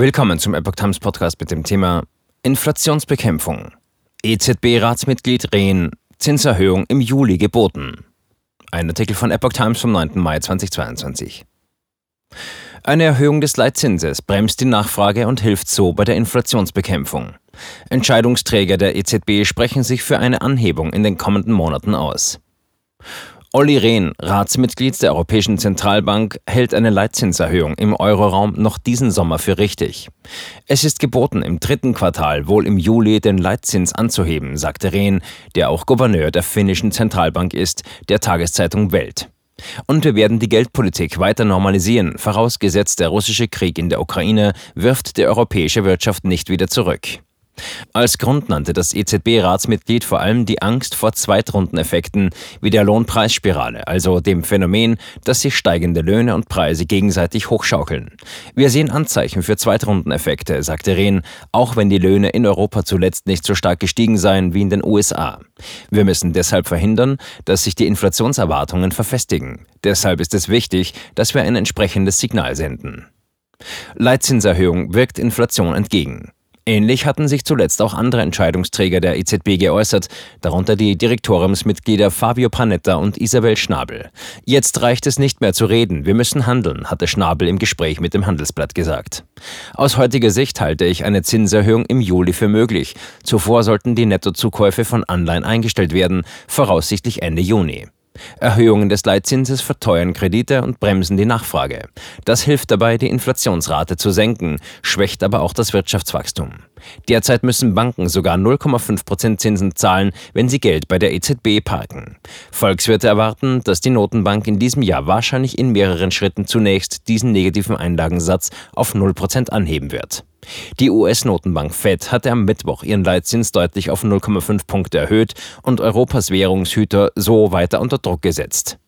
Willkommen zum Epoch Times Podcast mit dem Thema Inflationsbekämpfung. EZB-Ratsmitglied Rehn, Zinserhöhung im Juli geboten. Ein Artikel von Epoch Times vom 9. Mai 2022. Eine Erhöhung des Leitzinses bremst die Nachfrage und hilft so bei der Inflationsbekämpfung. Entscheidungsträger der EZB sprechen sich für eine Anhebung in den kommenden Monaten aus. Olli Rehn, Ratsmitglied der Europäischen Zentralbank, hält eine Leitzinserhöhung im Euroraum noch diesen Sommer für richtig. Es ist geboten, im dritten Quartal, wohl im Juli, den Leitzins anzuheben, sagte Rehn, der auch Gouverneur der finnischen Zentralbank ist, der Tageszeitung Welt. Und wir werden die Geldpolitik weiter normalisieren, vorausgesetzt der russische Krieg in der Ukraine wirft die europäische Wirtschaft nicht wieder zurück. Als Grund nannte das EZB-Ratsmitglied vor allem die Angst vor Zweitrundeneffekten wie der Lohnpreisspirale, also dem Phänomen, dass sich steigende Löhne und Preise gegenseitig hochschaukeln. Wir sehen Anzeichen für Zweitrundeneffekte, sagte Rehn, auch wenn die Löhne in Europa zuletzt nicht so stark gestiegen seien wie in den USA. Wir müssen deshalb verhindern, dass sich die Inflationserwartungen verfestigen. Deshalb ist es wichtig, dass wir ein entsprechendes Signal senden. Leitzinserhöhung wirkt Inflation entgegen. Ähnlich hatten sich zuletzt auch andere Entscheidungsträger der EZB geäußert, darunter die Direktoriumsmitglieder Fabio Panetta und Isabel Schnabel. Jetzt reicht es nicht mehr zu reden, wir müssen handeln, hatte Schnabel im Gespräch mit dem Handelsblatt gesagt. Aus heutiger Sicht halte ich eine Zinserhöhung im Juli für möglich. Zuvor sollten die Nettozukäufe von Anleihen eingestellt werden, voraussichtlich Ende Juni. Erhöhungen des Leitzinses verteuern Kredite und bremsen die Nachfrage. Das hilft dabei, die Inflationsrate zu senken, schwächt aber auch das Wirtschaftswachstum. Derzeit müssen Banken sogar 0,5% Zinsen zahlen, wenn sie Geld bei der EZB parken. Volkswirte erwarten, dass die Notenbank in diesem Jahr wahrscheinlich in mehreren Schritten zunächst diesen negativen Einlagensatz auf 0% anheben wird. Die US-Notenbank Fed hatte am Mittwoch ihren Leitzins deutlich auf 0,5 Punkte erhöht und Europas Währungshüter so weiter unter Druck gesetzt.